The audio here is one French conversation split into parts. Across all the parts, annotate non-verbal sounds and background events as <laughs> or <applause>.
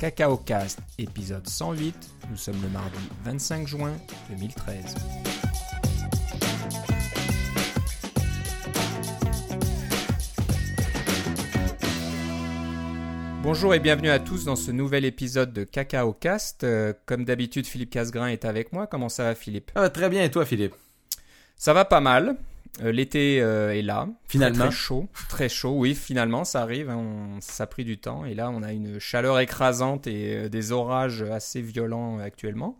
Cacao Cast, épisode 108. Nous sommes le mardi 25 juin 2013. Bonjour et bienvenue à tous dans ce nouvel épisode de Cacao Cast. Euh, comme d'habitude, Philippe Casgrain est avec moi. Comment ça va, Philippe? Ah, Très bien, et toi, Philippe? Ça va pas mal. Euh, l'été euh, est là. Finalement. Très, chaud. Très chaud, oui, finalement, ça arrive. Hein, ça a pris du temps. Et là, on a une chaleur écrasante et des orages assez violents actuellement.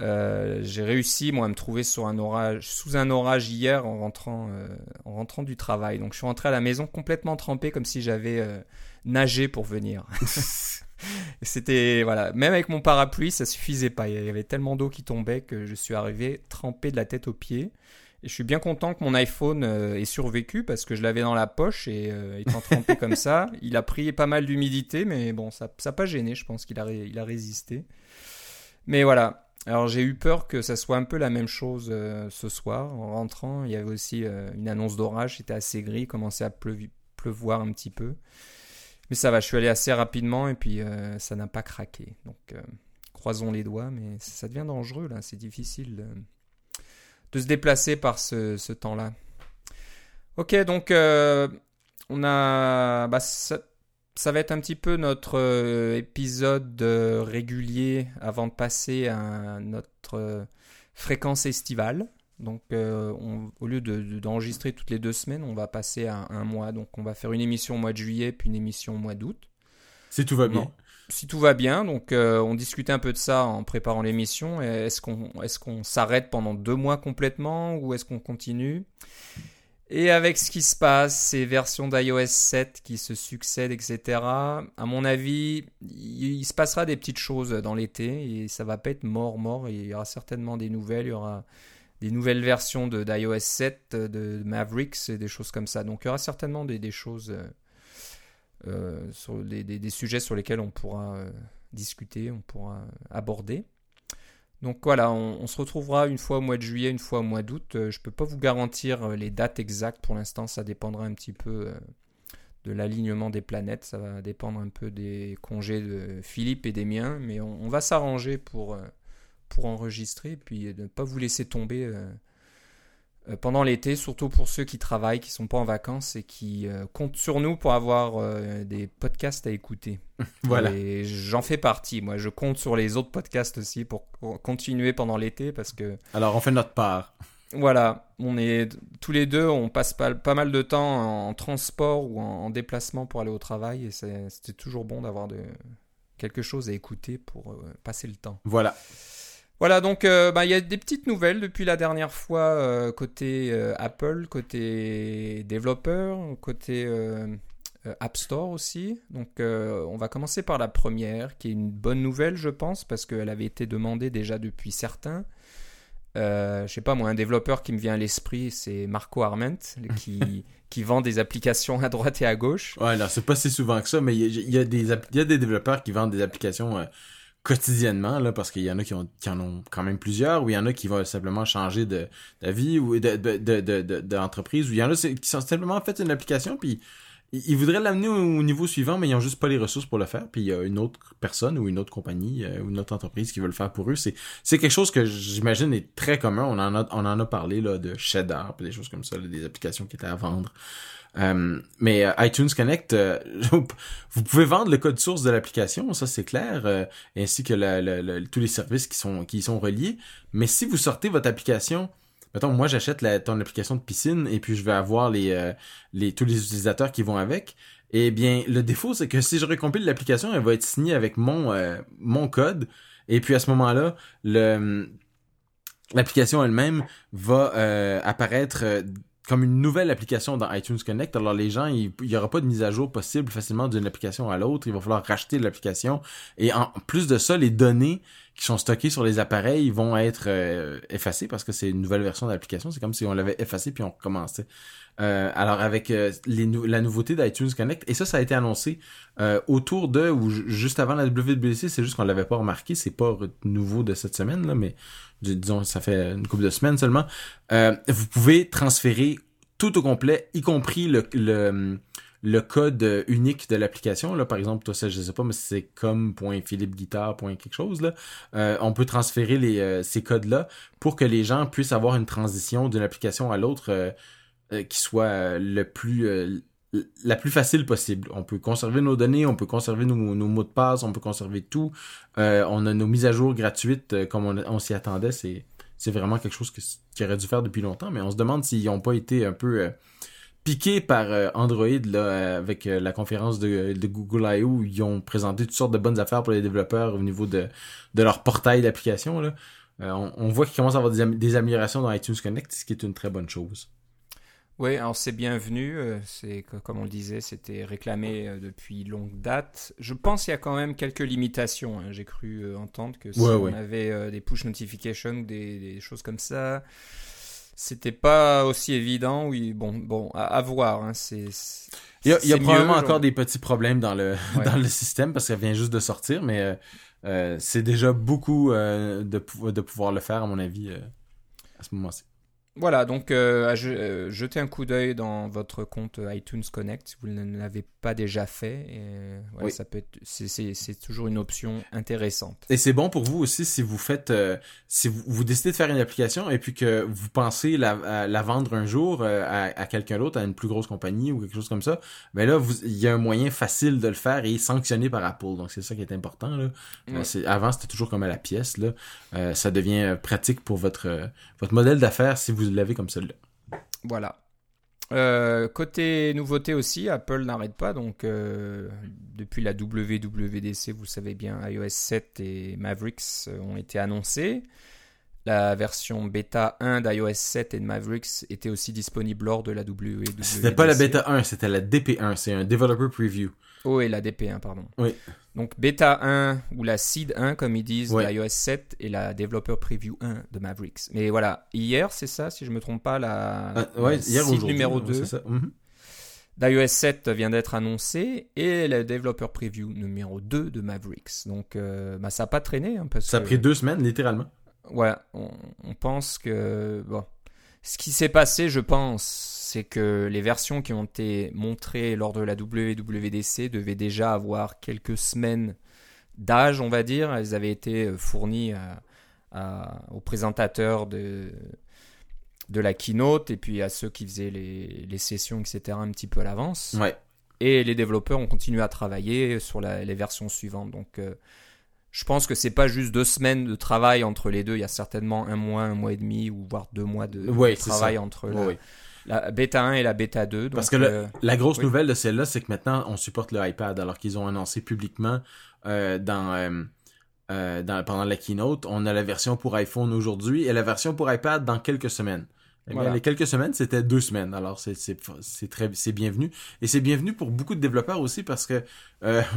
j'ai réussi, moi, à me trouver sur un orage, sous un orage hier en rentrant, en rentrant du travail. Donc, je suis rentré à la maison complètement trempé, comme si j'avais nager pour venir. <laughs> C'était voilà, même avec mon parapluie, ça suffisait pas. Il y avait tellement d'eau qui tombait que je suis arrivé trempé de la tête aux pieds. Et je suis bien content que mon iPhone euh, ait survécu parce que je l'avais dans la poche et euh, étant trempé comme ça, <laughs> il a pris pas mal d'humidité, mais bon, ça n'a pas gêné. Je pense qu'il a, il a résisté. Mais voilà. Alors j'ai eu peur que ça soit un peu la même chose euh, ce soir. En rentrant, il y avait aussi une annonce d'orage. C'était assez gris, commençait à pleuvoir un petit peu. Mais ça va, je suis allé assez rapidement et puis ça n'a pas craqué. Donc croisons les doigts, mais ça devient dangereux là, c'est difficile de, se déplacer par ce, temps-là. Ok, donc euh, on a. Bah, ça, ça, va être un petit peu notre épisode régulier avant de passer à notre fréquence estivale. Donc, euh, au lieu d'enregistrer toutes les deux semaines, on va passer à un mois. Donc, on va faire une émission au mois de juillet, puis une émission au mois d'août. Si tout va bien. Si tout va bien. Donc, euh, on discutait un peu de ça en préparant l'émission. Est-ce qu'on s'arrête pendant deux mois complètement ou est-ce qu'on continue? Et avec ce qui se passe, ces versions d'iOS 7 qui se succèdent, etc., à mon avis, il, se passera des petites choses dans l'été et ça va pas être mort, mort. Il y aura certainement des nouvelles. Il y aura des nouvelles versions d'iOS 7, de Mavericks et des choses comme ça. Donc il y aura certainement des, choses, euh, sur des, sujets sur lesquels on pourra euh, discuter, on pourra aborder. Donc voilà, on, se retrouvera une fois au mois de juillet, une fois au mois d'août. je ne peux pas vous garantir les dates exactes pour l'instant, ça dépendra un petit peu de l'alignement des planètes, ça va dépendre un peu des congés de Philippe et des miens, mais on va s'arranger pour pour enregistrer, puis ne pas vous laisser tomber euh, euh, pendant l'été, surtout pour ceux qui travaillent, qui sont pas en vacances et qui euh, comptent sur nous pour avoir des podcasts à écouter. <laughs> voilà. Et j'en fais partie. Moi, je compte sur les autres podcasts aussi pour continuer pendant l'été parce que. Alors, on fait notre part. Voilà, on est tous les deux, on passe pas, pas mal de temps en transport ou en, déplacement pour aller au travail et c'était toujours bon d'avoir de quelque chose à écouter pour passer le temps. Voilà. Voilà, donc euh, bah, il y a des petites nouvelles depuis la dernière fois euh, côté euh, Apple, côté développeur, côté App Store aussi. Donc on va commencer par la première, qui est une bonne nouvelle, je pense, parce qu'elle avait été demandée déjà depuis certains. je sais pas moi, un développeur qui me vient à l'esprit, c'est Marco Arment, qui, <laughs> qui vend des applications à droite et à gauche. Ouais, alors c'est pas si souvent que ça, mais il y, y a des développeurs qui vendent des applications quotidiennement là parce qu'il y en a qui, en ont quand même plusieurs ou il y en a qui vont simplement changer de d'avis ou de de d'entreprise ou il y en a qui sont simplement fait une application puis ils voudraient l'amener au niveau suivant mais ils ont juste pas les ressources pour le faire. Puis il y a une autre personne ou une autre compagnie euh, ou une autre entreprise qui veut le faire pour eux. C'est quelque chose que j'imagine est très commun. On en a parlé là de Cheddar des choses comme ça des applications qui étaient à vendre. Euh, mais euh, iTunes Connect, <laughs> vous pouvez vendre le code source de l'application, ça c'est clair, ainsi que tous les services qui sont qui y sont reliés. Mais si vous sortez votre application, mettons moi j'achète ton application de piscine et puis je vais avoir les, les tous les utilisateurs qui vont avec. Eh bien, le défaut c'est que si je recompile l'application, elle va être signée avec mon mon code. Et puis à ce moment-là, le l'application elle-même va apparaître comme une nouvelle application dans iTunes Connect. Alors les gens, il n'y aura pas de mise à jour possible facilement d'une application à l'autre. Il va falloir racheter l'application. Et en plus de ça, les données qui sont stockées sur les appareils vont être euh, effacées parce que c'est une nouvelle version de l'application. C'est comme si on l'avait effacé puis on recommençait. Euh, alors avec euh, les la nouveauté d'iTunes Connect, et ça, ça a été annoncé autour de ou juste avant la WWDC, c'est juste qu'on l'avait pas remarqué, c'est pas nouveau de cette semaine là, mais disons ça fait une couple de semaines seulement, euh, vous pouvez transférer tout au complet, y compris le, le, le code unique de l'application. Là, par exemple, toi, ça, je sais pas, mais c'est comme.philippeguitar. quelque chose. Là, euh, on peut transférer les, euh, ces codes-là pour que les gens puissent avoir une transition d'une application à l'autre qui soit le plus la plus facile possible. On peut conserver nos données, on peut conserver nos, mots de passe, on peut conserver tout. Euh, on a nos mises à jour gratuites euh, comme on, s'y attendait. C'est, c'est vraiment quelque chose qui aurait dû faire depuis longtemps, mais on se demande s'ils n'ont pas été un peu euh, piqués par Android là, avec la conférence de, Google I.O. où ils ont présenté toutes sortes de bonnes affaires pour les développeurs au niveau de, de leur portail d'application. On, voit qu'ils commencent à avoir des, des améliorations dans iTunes Connect, ce qui est une très bonne chose. Oui, alors c'est bienvenu. Euh, c'est comme on le disait, c'était réclamé euh, depuis longue date. Je pense qu'il y a quand même quelques limitations. Hein. J'ai cru euh, entendre que si on avait des push notifications, des, des choses comme ça, c'était pas aussi évident. Oui, bon, bon, à, voir. Hein. C'est il y a, probablement encore des petits problèmes dans le <laughs> dans le système parce qu'elle vient juste de sortir, mais c'est déjà beaucoup de, de pouvoir le faire à mon avis à ce moment-ci. Voilà, donc euh, euh, jetez un coup d'œil dans votre compte iTunes Connect si vous ne l'avez pas déjà fait. Et, ça peut être, c'est, toujours une option intéressante. Et c'est bon pour vous aussi si vous faites, euh, si vous, vous, décidez de faire une application et puis que vous pensez la, la vendre un jour à, à quelqu'un d'autre, à une plus grosse compagnie ou quelque chose comme ça. Ben là, il y a un moyen facile de le faire et sanctionné par Apple. Donc c'est ça qui est important là. avant c'était toujours comme à la pièce là. ça devient pratique pour votre votre modèle d'affaires si vous vous l'avez comme celle-là. Voilà. Euh, côté nouveauté aussi, Apple n'arrête pas. Donc, euh, depuis la WWDC, vous savez bien, iOS 7 et Mavericks ont été annoncés. La version bêta 1 d'iOS 7 et de Mavericks était aussi disponible lors de la WWDC. C'était pas la bêta 1, c'était la DP1, c'est un Developer Preview. Oh, et la DP1, pardon. Oui. Donc bêta 1 ou la seed 1 comme ils disent d'iOS 7 et la developer preview 1 de Mavericks. Mais voilà, hier c'est ça si je me trompe pas la, ah, seed numéro 2 mhm. d'iOS 7 vient d'être annoncé et la developer preview numéro 2 de Mavericks. Donc euh, bah, ça n'a pas traîné hein, ça a pris deux semaines littéralement. Ouais, on, on pense que bon ce qui s'est passé, je pense, c'est que les versions qui ont été montrées lors de la WWDC devaient déjà avoir quelques semaines d'âge, on va dire. Elles avaient été euh, fournies aux présentateurs de, de la keynote et puis à ceux qui faisaient les, sessions, etc., un petit peu à l'avance. Ouais. Et les développeurs ont continué à travailler sur les versions suivantes. Donc, euh, je pense que c'est pas juste deux semaines de travail entre les deux. Il y a certainement un mois, un mois et demi, ou voire deux mois de, travail entre la bêta 1 et la bêta 2. Parce que euh, la grosse nouvelle de celle-là, c'est que maintenant, on supporte le iPad, alors qu'ils ont annoncé publiquement euh, dans, euh, dans, pendant la keynote, on a la version pour iPhone aujourd'hui et la version pour iPad dans quelques semaines. Eh les quelques semaines, c'était deux semaines. Alors c'est c'est très c'est bienvenu et c'est bienvenu pour beaucoup de développeurs aussi parce que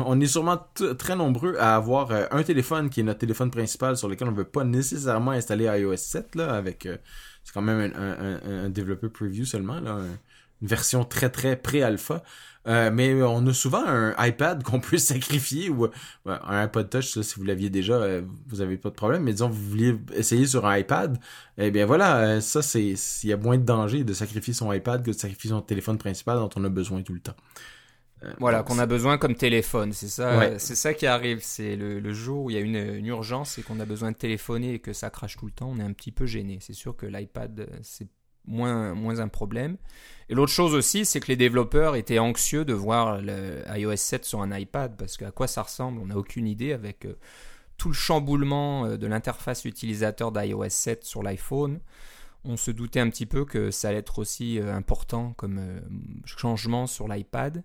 on est sûrement très nombreux à avoir un téléphone qui est notre téléphone principal sur lequel on veut pas nécessairement installer iOS 7 là avec c'est quand même un, un, développeur preview seulement, là, une version très très pré-alpha. Euh, mais on a souvent un iPad qu'on <laughs> peut sacrifier ou un iPod Touch, si vous l'aviez déjà, euh, vous avez pas de problème. Mais disons, vous vouliez essayer sur un iPad, eh bien voilà, euh, ça c'est, il y a moins de danger de sacrifier son iPad que de sacrifier son téléphone principal dont on a besoin tout le temps. Euh, voilà, qu'on a besoin comme téléphone, c'est ça, c'est ça qui arrive. C'est le, jour où il y a une, urgence et qu'on a besoin de téléphoner et que ça crache tout le temps, on est un petit peu gêné. C'est sûr que l'iPad, c'est moins, moins un problème. Et l'autre chose aussi, c'est que les développeurs étaient anxieux de voir le iOS 7 sur un iPad, parce qu'à quoi ça ressemble, on n'a aucune idée avec euh, tout le chamboulement euh, de l'interface utilisateur d'iOS 7 sur l'iPhone. On se doutait un petit peu que ça allait être aussi important comme changement sur l'iPad.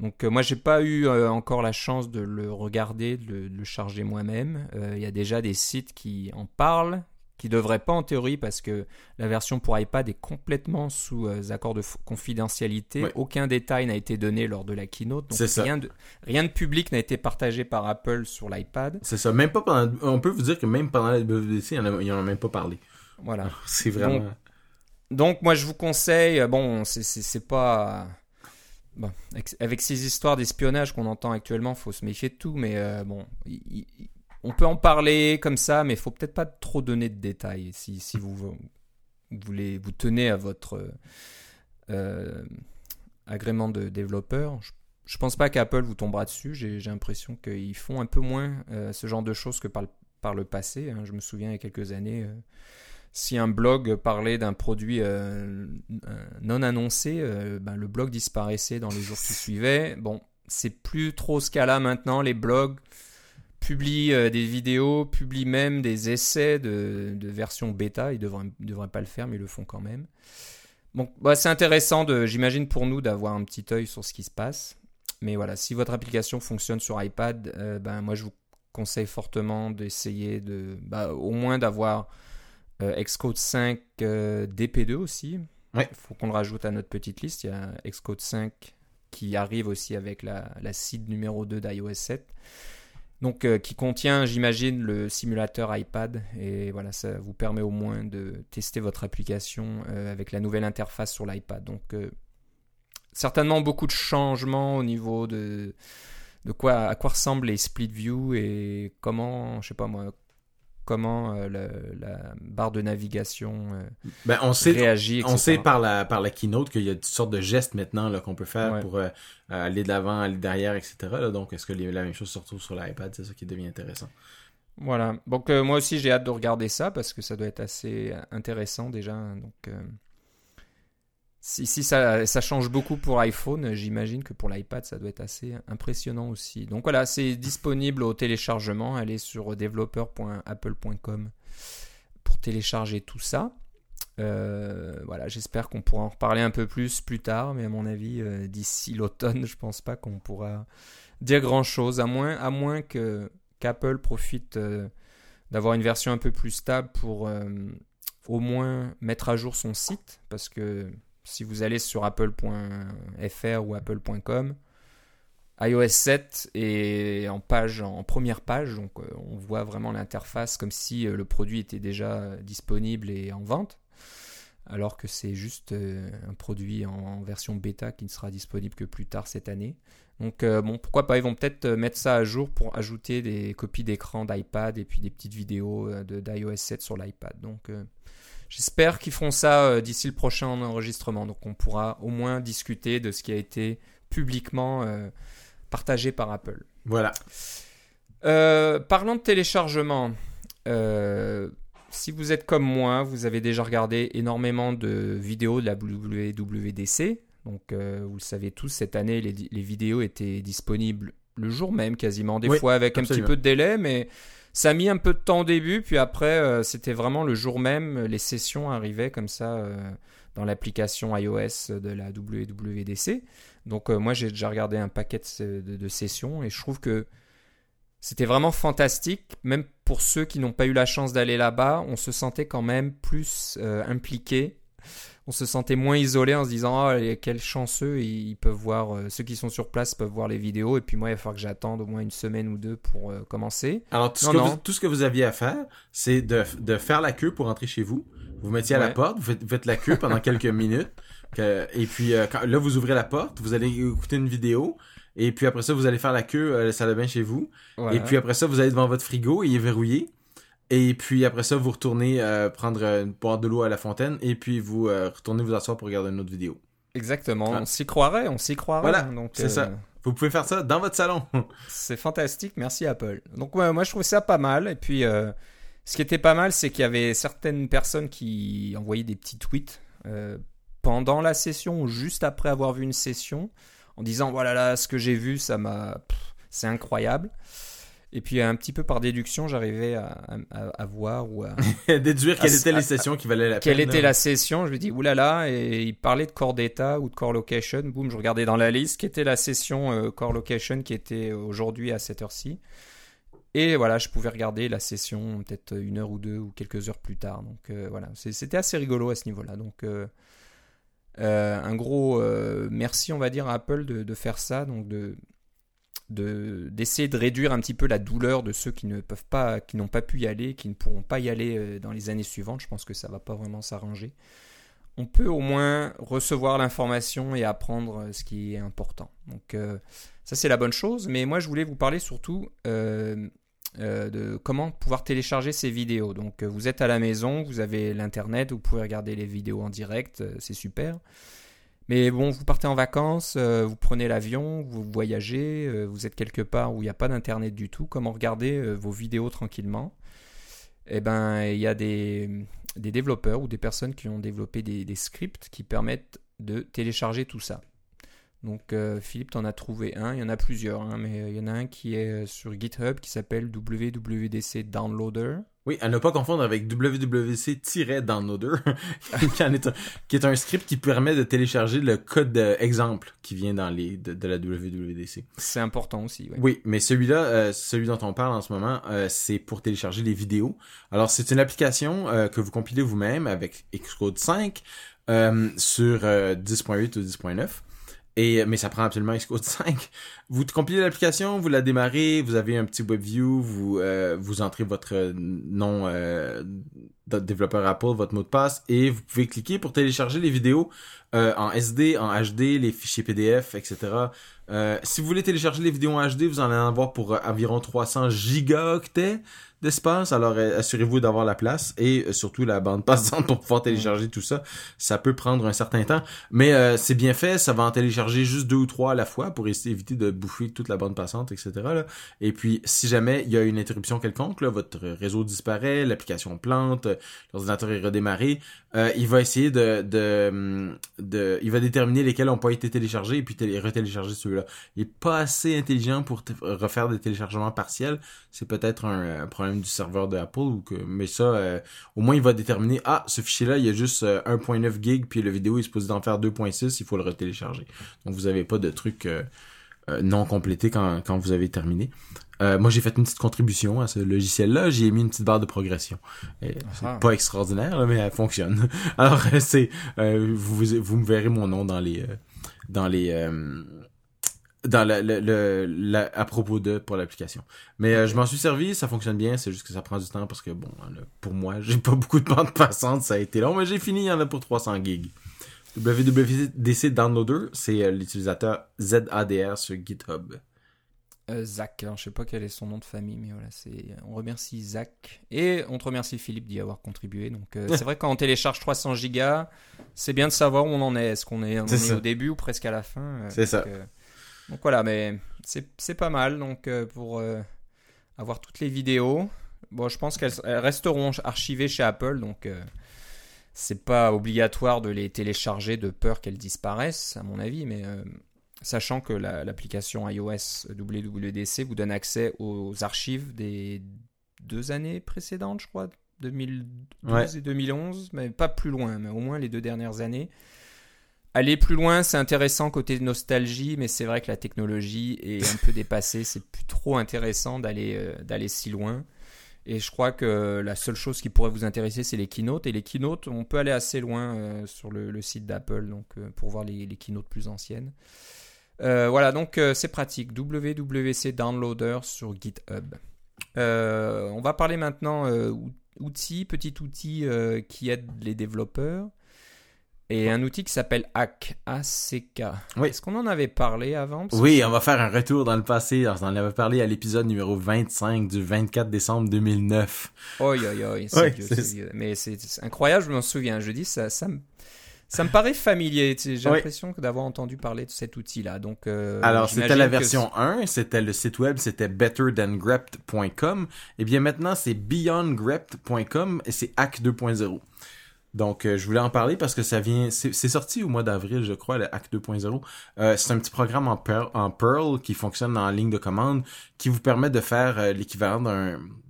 Donc euh, moi j'ai pas eu euh, encore la chance de le regarder, de le, charger moi-même. Euh, il y a déjà des sites qui en parlent, qui devraient pas en théorie parce que la version pour iPad est complètement sous accord de confidentialité. Aucun détail n'a été donné lors de la keynote. Donc rien de, rien de public n'a été partagé par Apple sur l'iPad. C'est ça. Même pas pendant, on peut vous dire que même pendant la WWDC, ils n'en ont même pas parlé. Voilà. <laughs> C'est vraiment. Donc, donc, moi je vous conseille, bon, c'est pas Bon, avec, ces histoires d'espionnage qu'on entend actuellement, faut se méfier de tout, mais euh, bon, on peut en parler comme ça, mais il faut peut-être pas trop donner de détails si, si vous, voulez vous tenez à votre euh, agrément de développeur. Je, je pense pas qu'Apple vous tombera dessus. J'ai j'ai l'impression qu'ils font un peu moins euh, ce genre de choses que par le, par le passé. hein. Je me souviens il y a quelques années, euh, si un blog parlait d'un produit euh, euh, non annoncé, euh, ben, le blog disparaissait dans les jours qui suivaient. Bon, c'est plus trop ce cas-là maintenant. Les blogs publient des vidéos, publient même des essais de, version bêta. Ils ils devraient pas le faire, mais ils le font quand même. Bon, bah, c'est intéressant, j'imagine, pour nous d'avoir un petit œil sur ce qui se passe. Mais voilà, si votre application fonctionne sur iPad, ben, moi je vous conseille fortement d'essayer de, bah, au moins d'avoir Xcode 5 euh, DP2 aussi. Il Ouais. faut qu'on le rajoute à notre petite liste. Il y a Xcode 5 qui arrive aussi avec la, la seed numéro 2 d'iOS 7. Donc, euh, qui contient, j'imagine, le simulateur iPad. Et voilà, ça vous permet au moins de tester votre application euh, avec la nouvelle interface sur l'iPad. Donc, euh, certainement beaucoup de changements au niveau de, de quoi, à quoi ressemblent les split view et comment, je sais pas moi, comment euh, la barre de navigation euh, Ben, on sait, réagit. on etc. sait par la, par la keynote qu'il y a toutes sortes de gestes maintenant qu'on peut faire Ouais. pour euh, aller de l'avant, aller derrière, etc. là. donc, est-ce que les- la même chose se retrouve sur l'iPad? C'est ça qui devient intéressant. Voilà. Donc moi aussi j'ai hâte de regarder ça parce que ça doit être assez intéressant déjà. Donc euh, si, ça, change beaucoup pour iPhone, j'imagine que pour l'iPad ça doit être assez impressionnant aussi. Donc voilà, c'est disponible au téléchargement. Allez sur developer.apple.com pour télécharger tout ça. Euh, voilà, j'espère qu'on pourra en reparler un peu plus plus tard, mais à mon avis, euh, d'ici l'automne, je pense pas qu'on pourra dire grand chose, à moins, que qu'Apple profite euh, d'avoir une version un peu plus stable pour au moins mettre à jour son site, parce que si vous allez sur apple.fr ou apple.com, iOS 7 est en page, en première page, donc euh, on voit vraiment l'interface comme si euh, le produit était déjà disponible et en vente, alors que c'est juste euh, un produit en, version bêta qui ne sera disponible que plus tard cette année. Donc bon, pourquoi pas, ils vont peut-être mettre ça à jour pour ajouter des copies d'écran d'iPad et puis des petites vidéos d'iOS 7 sur l'iPad. Donc j'espère qu'ils feront ça euh, d'ici le prochain enregistrement. Donc on pourra au moins discuter de ce qui a été publiquement euh, partagé par Apple. Voilà. Euh, parlant de téléchargement, euh, si vous êtes comme moi, vous avez déjà regardé énormément de vidéos de la WWDC. Donc, euh, vous le savez tous, cette année, les, les vidéos étaient disponibles le jour même, quasiment. Des Oui, fois avec absolument. un petit peu de délai, mais ça a mis un peu de temps au début. Puis après, euh, c'était vraiment le jour même. Les sessions arrivaient comme ça euh, dans l'application iOS de la WWDC. Donc, euh, moi, j'ai déjà regardé un paquet de, de- sessions et je trouve que c'était vraiment fantastique, même pour ceux qui n'ont pas eu la chance d'aller là-bas, on se sentait quand même plus euh, impliqué. On se sentait moins isolé en se disant oh, les- quels chanceux ils peuvent voir euh, ceux qui sont sur place peuvent voir les vidéos et puis moi il va falloir que j'attende au moins une semaine ou deux pour euh, commencer. Alors, tout ce, Non, que non. vous, tout ce que vous aviez à faire, c'est de, de faire la queue pour entrer chez vous. Vous mettiez à la porte, vous faites, vous faites la queue pendant <laughs> quelques minutes. que- et puis, euh, quand- là, vous ouvrez la porte, vous allez écouter une vidéo. Et puis après ça, vous allez faire la queue à la salle de bain chez vous. Et puis après ça, vous allez devant votre frigo, il est verrouillé. Et puis après ça, vous retournez euh, prendre euh, une boire de l'eau à la fontaine. Et puis vous euh, retournez vous asseoir pour regarder une autre vidéo. Exactement, Ah. on s'y croirait, on s'y croirait. Voilà, donc c'est ça. Vous pouvez faire ça dans votre salon. <laughs> C'est fantastique, merci Apple. Donc ouais, moi je trouve ça pas mal. Et puis ce qui était pas mal, c'est qu'il y avait certaines personnes qui envoyaient des petits tweets pendant la session ou juste après avoir vu une session en disant voilà là ce que j'ai vu, ça m'a, c'est incroyable. Et puis un petit peu par déduction, j'arrivais à, à- à voir ou à, <laughs> Déduire quelles étaient ah, les sessions qui valaient la quelle peine. était là. la session. Je me dis oulala, et il parlait de core data ou de core location. Boum, je regardais dans la liste qui était la session euh, core location qui était aujourd'hui à cette heure-ci? Et voilà, je pouvais regarder la session peut-être une heure ou deux ou quelques heures plus tard. Donc euh, voilà, c'était assez rigolo à ce niveau-là. Donc euh, un gros merci, on va dire, à Apple de, de faire ça, donc de- d'essayer de, réduire un petit peu la douleur de ceux qui ne peuvent pas, qui n'ont pas pu y aller, qui ne pourront pas y aller euh, dans les années suivantes. Je pense que ça va pas vraiment s'arranger. On peut au moins recevoir l'information et apprendre euh, ce qui est important. Donc euh, ça c'est la bonne chose. Mais moi je voulais vous parler surtout de comment pouvoir télécharger ces vidéos. Donc vous êtes à la maison, vous avez l'internet, vous pouvez regarder les vidéos en direct, c'est super. Mais bon, vous partez en vacances, euh, vous prenez l'avion, vous voyagez, euh, vous êtes quelque part où il n'y a pas d'internet du tout. Comment regarder euh, vos vidéos tranquillement? Eh ben, il y a des, développeurs ou des personnes qui ont développé des scripts qui permettent de télécharger tout ça. Donc euh, Philippe, t'en as trouvé un, il y en a plusieurs, hein, mais il y en a un qui est euh, sur GitHub qui s'appelle WWDC Downloader. Oui, à ne pas confondre avec WWC-downloader, <laughs> qui, est un, qui est un script qui permet de télécharger le code exemple qui vient dans les de, de la WWDC. C'est important aussi. Oui, Oui, mais celui-là, euh, celui dont on parle en ce moment, euh, c'est pour télécharger les vidéos. Alors, c'est une application euh, que vous compilez vous-même avec Xcode 5 euh, sur euh, 10.8 ou 10.9. Et, mais ça prend absolument Xcode 5. Vous compilez l'application, vous la démarrez, vous avez un petit WebView, vous euh, vous entrez votre nom euh, de développeur Apple, votre mot de passe, et vous pouvez cliquer pour télécharger les vidéos euh, en SD, en HD, les fichiers PDF, etc. Euh, si vous voulez télécharger les vidéos en HD, vous en allez en avoir pour euh, environ 300 gigaoctets d'espace. Alors euh, assurez-vous d'avoir la place et euh, surtout la bande passante pour pouvoir télécharger tout ça. Ça peut prendre un certain temps, mais euh, c'est bien fait. Ça va en télécharger juste deux ou trois à la fois pour éviter de bouffer toute la bande passante, etc. là. Et puis si jamais il y a une interruption quelconque, là, votre réseau disparaît, l'application plante, l'ordinateur est redémarré, euh, il va essayer de, de, de, il va déterminer lesquels n'ont pas été téléchargés et puis télé- retélécharger ceux-là. Il est pas assez intelligent pour refaire des téléchargements partiels. C'est peut-être un, un problème du serveur de Apple ou que, mais ça, euh, au moins il va déterminer, ah, ce fichier-là, il y a juste euh, 1.9 gig puis la vidéo est supposée d'en faire 2.6, il faut le retélécharger. Donc vous avez pas de truc euh, euh, non complété quand, quand vous avez terminé. Euh, moi, j'ai fait une petite contribution à ce logiciel-là. J'ai mis une petite barre de progression. C'est Ah. pas extraordinaire, là, mais elle fonctionne. <laughs> Alors, euh, c'est euh, vous, vous me verrez mon nom dans les euh, dans les euh, dans le- le- la- à propos de pour l'application. Mais euh, je m'en suis servi, ça fonctionne bien. C'est juste que ça prend du temps parce que bon, là, pour moi, <laughs> j'ai pas beaucoup de bande passante, ça a été long, mais j'ai fini. Il y en a pour 300 gigs. WWDC Downloader, c'est euh, l'utilisateur ZADR sur GitHub. Euh, Zach, alors, je sais pas quel est son nom de famille, mais voilà, c'est. On remercie Zach et on te remercie Philippe d'y avoir contribué. Donc euh, c'est vrai <laughs> quand on télécharge 300 gigas, c'est bien de savoir où on en est. Est-ce qu'on est, on est au début ou presque à la fin C'est ça. Donc, voilà, mais c'est pas mal. Donc euh, pour euh, avoir toutes les vidéos, bon, je pense qu'elles elles resteront archivées chez Apple, donc. euh, c'est pas obligatoire de les télécharger de peur qu'elles disparaissent, à mon avis, mais euh, sachant que la- l'application iOS WWDC vous donne accès aux archives des deux années précédentes, je crois, 2012 Ouais. et 2011, mais pas plus loin, mais au moins les deux dernières années. Aller plus loin, c'est intéressant côté nostalgie, mais c'est vrai que la technologie est un peu dépassée. C'est plus trop intéressant d'aller euh, d'aller si loin. Et je crois que la seule chose qui pourrait vous intéresser, c'est les keynotes. Et les keynotes, on peut aller assez loin euh, sur le, site d'Apple euh, pour voir les, keynotes plus anciennes. Voilà, donc c'est pratique. WWC Downloader sur GitHub. On va parler maintenant ou- outils, petit outil qui aide les développeurs. Et un outil qui s'appelle Hack, A-C-K. Oui. Est-ce qu'on en avait parlé avant Oui, on va faire un retour dans le passé. Alors, on en avait parlé à l'épisode numéro 25 du 24 décembre 2009. Oi, oi, oi, c'est vieux, vieux. Mais c'est incroyable, je m'en souviens. Je dis, ça, ça, me, ça me paraît familier. J'ai Ouais. l'impression d'avoir entendu parler de cet outil-là. Donc, euh, Alors, c'était la que version 1, c'était le site web, c'était betterthangrept.com. Et bien maintenant, c'est beyondgrept.com et c'est Hack 2.0. Donc, euh, je voulais en parler parce que ça vient, c'est sorti au mois d'avril, je crois, le Hack 2.0. Euh, c'est un petit programme en Perl, qui fonctionne en ligne de commande, qui vous permet de faire euh, l'équivalent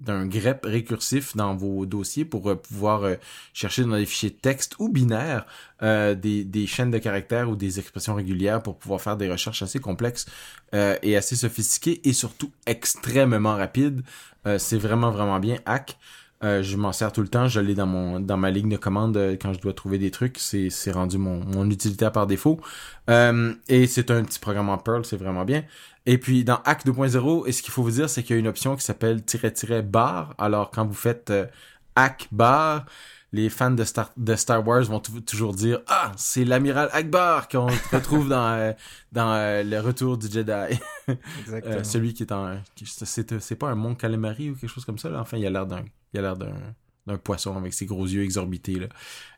d'un grep récursif dans vos dossiers pour euh, pouvoir chercher dans des fichiers texte ou binaires des, des chaînes de caractères ou des expressions régulières pour pouvoir faire des recherches assez complexes et assez sophistiquées et surtout extrêmement rapides. C'est vraiment vraiment bien. Hack. Euh, je m'en sers tout le temps, je l'ai dans dans ma ligne de commande euh, quand je dois trouver des trucs, c'est rendu mon mon utilitaire par défaut. Euh, et c'est un petit programme en Perl, c'est vraiment bien. Et puis dans Hack 2.0, et ce qu'il faut vous dire, c'est qu'il y a une option qui s'appelle tiret tiret bar. Alors quand vous faites Hack bar, les fans de Star, de Star Wars vont tou- toujours dire ah c'est l'amiral Akbar qu'on <laughs> retrouve dans euh, dans euh, le Retour du Jedi. <laughs> Exactement. Euh, celui qui est en c'est pas un Mont Calamari ou quelque chose comme ça là? Enfin il a l'air d'un il a l'air d'un d'un poisson avec ses gros yeux exorbités là.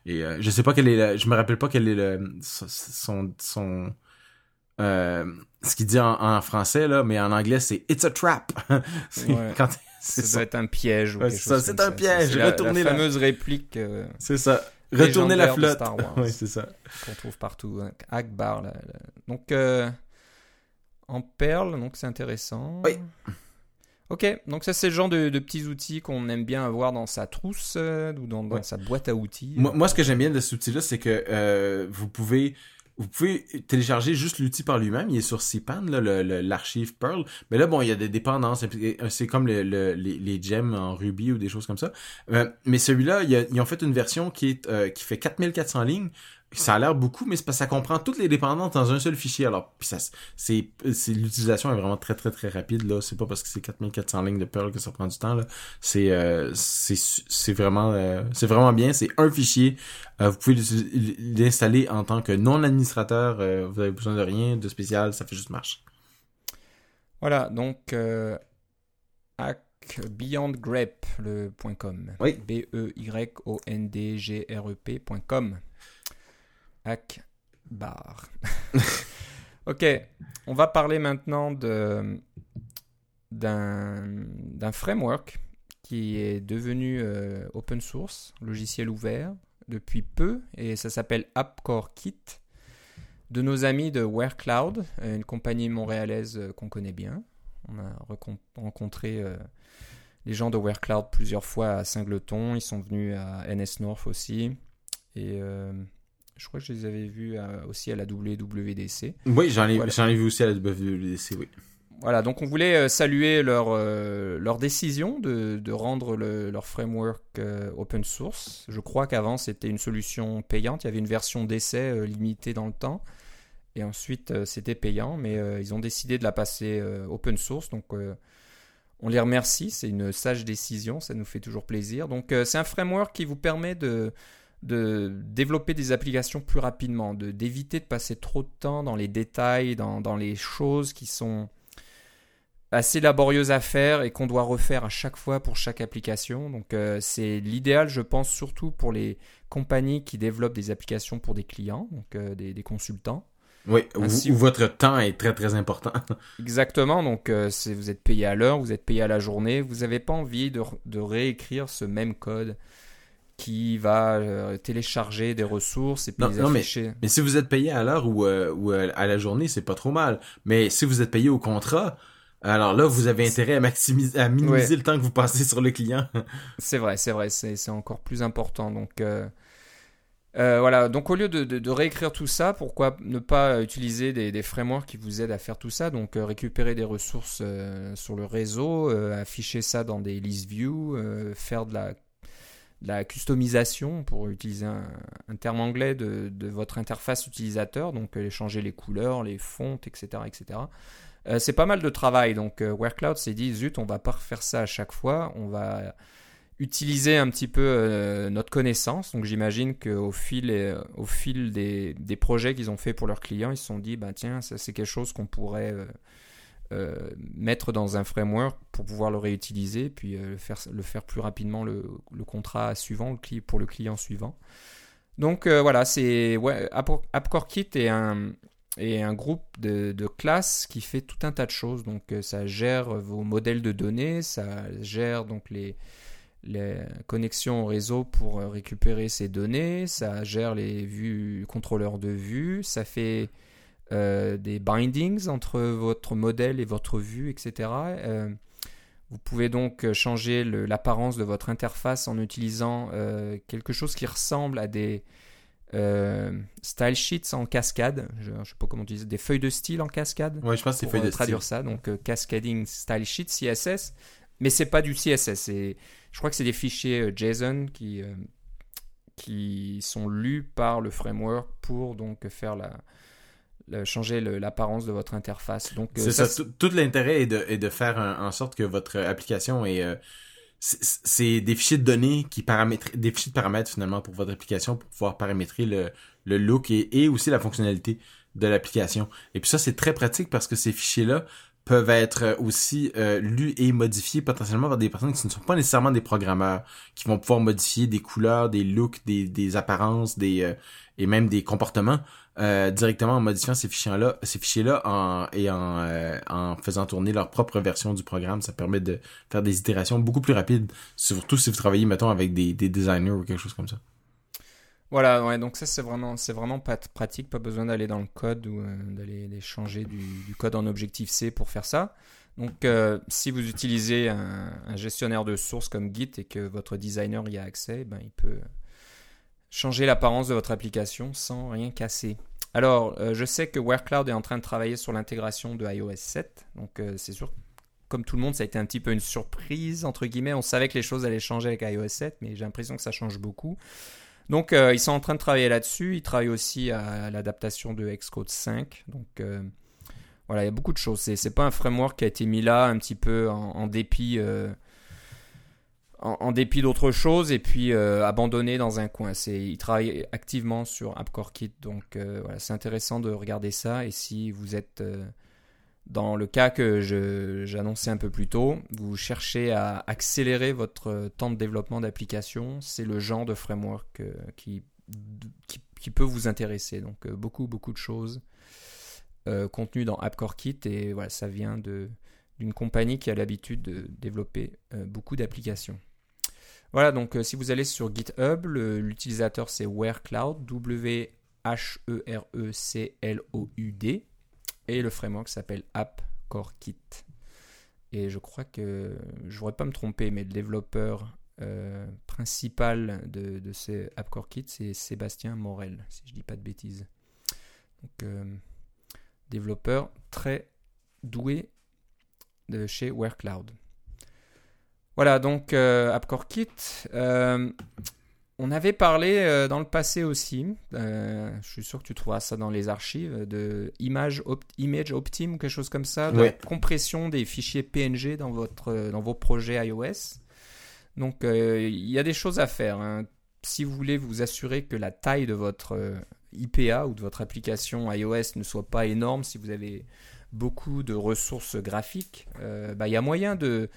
Et je sais pas quel est le, je me rappelle pas quel est le son son euh, ce qu'il dit en, français là, mais en anglais c'est it's a trap. <laughs> ouais. quand ça, doit être un piège ou quelque chose. C'est un piège. Retournez la, fameuse réplique. Euh, c'est ça. Retournez la flotte. oui, c'est ça. Qu'on trouve partout. Hein. Akbar. Donc euh, en perle, donc c'est intéressant. Oui. Ok, donc ça c'est le genre de, petits outils qu'on aime bien avoir dans sa trousse euh, ou dans, sa boîte à outils. Moi, moi ce que j'aime bien de cet outil-là, c'est que vous pouvez vous pouvez télécharger juste l'outil par lui-même. Il est sur CPAN, l'archive Perl. Mais là, bon, il y a des dépendances. C'est comme les, gems en Ruby ou des choses comme ça. Euh, mais celui-là, ils ont fait une version qui, est, qui fait 4400 lignes ça a l'air beaucoup, mais c'est parce que ça comprend toutes les dépendances dans un seul fichier. Alors, puis ça, c'est, c'est l'utilisation est vraiment très très très rapide là. C'est pas parce que c'est 4400 lignes de Perl que ça prend du temps là. C'est euh, c'est c'est vraiment euh, c'est vraiment bien. C'est un fichier. Euh, vous pouvez l'installer en tant que non administrateur. vous avez besoin de rien de spécial. Ça fait juste marche. Voilà donc hack beyondgrep le .com. Oui. B Akbar. <laughs> ok, on va parler maintenant de, d'un, framework qui est devenu euh, open source, logiciel ouvert, depuis peu, et ça s'appelle AppCore Kit, de nos amis de WareCloud, une compagnie montréalaise euh, qu'on connaît bien. On a rencontré euh, les gens de WareCloud plusieurs fois à Singleton, ils sont venus à NS North aussi, et je crois que je les avais vus euh, aussi à la WWDC. Oui, j'en ai, ai, vu aussi à la WWDC, oui. Voilà, donc on voulait euh, saluer leur, euh, leur décision de, de rendre le, leur framework open source. Je crois qu'avant c'était une solution payante, il y avait une version d'essai limitée dans le temps, et ensuite c'était payant, mais ils ont décidé de la passer open source, donc on les remercie, c'est une sage décision, ça nous fait toujours plaisir. Donc c'est un framework qui vous permet de de développer des applications plus rapidement, de d'éviter de passer trop de temps dans les détails, dans, dans les choses qui sont assez laborieuses à faire et qu'on doit refaire à chaque fois pour chaque application. Donc euh, c'est l'idéal, je pense, surtout pour les compagnies qui développent des applications pour des clients, donc euh, des, des, consultants. Oui, où, votre temps est très très important. <laughs> Exactement, donc euh, vous êtes payé à l'heure, vous êtes payé à la journée, vous n'avez pas envie de, de réécrire ce même code qui va euh, télécharger des ressources et puis les afficher. mais, mais, si vous êtes payé à l'heure ou, euh, ou euh, à la journée, c'est pas trop mal. Mais si vous êtes payé au contrat, alors là, vous avez intérêt à maximiser, à minimiser le temps que vous passez sur le client. <laughs> c'est vrai, c'est vrai, c'est encore plus important. Donc voilà, donc au lieu de, de, réécrire tout ça, pourquoi ne pas utiliser des, des, frameworks qui vous aident à faire tout ça? Donc récupérer des ressources sur le réseau, afficher ça dans des list view, faire de la la customisation, pour utiliser un, terme anglais, de, votre interface utilisateur, donc euh, changer les couleurs, les fontes, etc. etc. Euh, c'est pas mal de travail, donc euh, WareCloud s'est dit, zut, on va pas refaire ça à chaque fois, on va utiliser un petit peu notre connaissance. Donc j'imagine qu'au fil, au fil des, projets qu'ils ont fait pour leurs clients, ils se sont dit, bah, tiens, ça c'est quelque chose qu'on pourrait mettre dans un framework pour pouvoir le réutiliser, puis euh, faire, le faire plus rapidement le, contrat suivant le, pour le client suivant. Donc euh, voilà, c'est ouais, AppCoreKit est un, est un groupe de, de, classes qui fait tout un tas de choses. Donc ça gère vos modèles de données, ça gère donc les, les connexions au réseau pour récupérer ces données, ça gère les vues contrôleurs de vue, ça fait euh, des bindings entre votre modèle et votre vue, etc. Euh, vous pouvez donc changer l'apparence de votre interface en utilisant euh, quelque chose qui ressemble à des style sheets en cascade. Je ne sais pas comment on dit, des feuilles de style en cascade. Oui, je pense que c'est feuilles de traduire ça. Donc cascading style sheet CSS, mais c'est pas du CSS. Je crois que c'est des fichiers JSON qui qui sont lus par le framework pour donc faire la, changer l'apparence de votre interface. Donc, euh, c'est ça. Tout l'intérêt est de, est de faire en sorte que votre application est euh, c'est des fichiers de données qui paramètrent des fichiers de paramètres finalement pour votre application pour pouvoir paramétrer le, le look et, et aussi la fonctionnalité de l'application. Et puis ça c'est très pratique parce que ces fichiers là peuvent être aussi euh, lus et modifiés potentiellement par des personnes qui ne sont pas nécessairement des programmeurs, qui vont pouvoir modifier des couleurs, des looks, des, des apparences, des euh, et même des comportements euh, directement en modifiant ces fichiers-là, ces fichiers-là en, et en, euh, en faisant tourner leur propre version du programme. Ça permet de faire des itérations beaucoup plus rapides, surtout si vous travaillez, mettons, avec des, des designers ou quelque chose comme ça. Voilà, ouais, donc ça c'est vraiment, c'est vraiment pas pratique, pas besoin d'aller dans le code ou euh, d'aller changer du, code en Objective-C pour faire ça. Donc si vous utilisez un, un, gestionnaire de sources comme Git et que votre designer y a accès, ben, il peut changer l'apparence de votre application sans rien casser. Alors, euh, je sais que WearCloud est en train de travailler sur l'intégration de iOS 7, donc euh, c'est sûr comme tout le monde, ça a été un petit peu une surprise, entre guillemets. On savait que les choses allaient changer avec iOS 7, mais j'ai l'impression que ça change beaucoup. Donc, euh, ils sont en train de travailler là-dessus. Ils travaillent aussi à l'adaptation de Xcode 5. Donc, voilà, il y a beaucoup de choses. C'est, pas un framework qui a été mis là un petit peu en, dépit, en, dépit d'autres choses et puis euh, abandonné dans un coin. C'est, ils travaillent activement sur AppCoreKit. Donc, euh, voilà, c'est intéressant de regarder ça. Et si vous êtes euh, dans le cas que j'annonçais un peu plus tôt, vous cherchez à accélérer votre temps de développement d'application, c'est le genre de framework qui, peut vous intéresser. Donc beaucoup, beaucoup de choses contenues dans AppCoreKit et voilà, ça vient de, d'une compagnie qui a l'habitude de développer beaucoup d'applications. Voilà, donc euh, si vous allez sur GitHub, l'utilisateur c'est WhereCloud, W-H-E-R-E-C-L-O-U-D et le framework s'appelle AppCoreKit. Et je crois que je ne voudrais pas me tromper, mais le développeur euh, principal de, de ce AppCoreKit, c'est Sébastien Morel, si je ne dis pas de bêtises. Donc, euh, développeur très doué chez WhereCloud. Voilà, donc euh, AppCoreKit. Euh, on avait parlé euh, dans le passé aussi, euh, je suis sûr que tu trouveras ça dans les archives, de Image, Opt Image Optim, quelque chose comme ça, de Ouais. compression des fichiers PNG dans, votre, dans vos projets iOS. Donc euh, il y a des choses à faire. hein. Si vous voulez vous assurer que la taille de votre IPA ou de votre application iOS ne soit pas énorme, si vous avez beaucoup de ressources graphiques, euh, bah, il y a moyen de,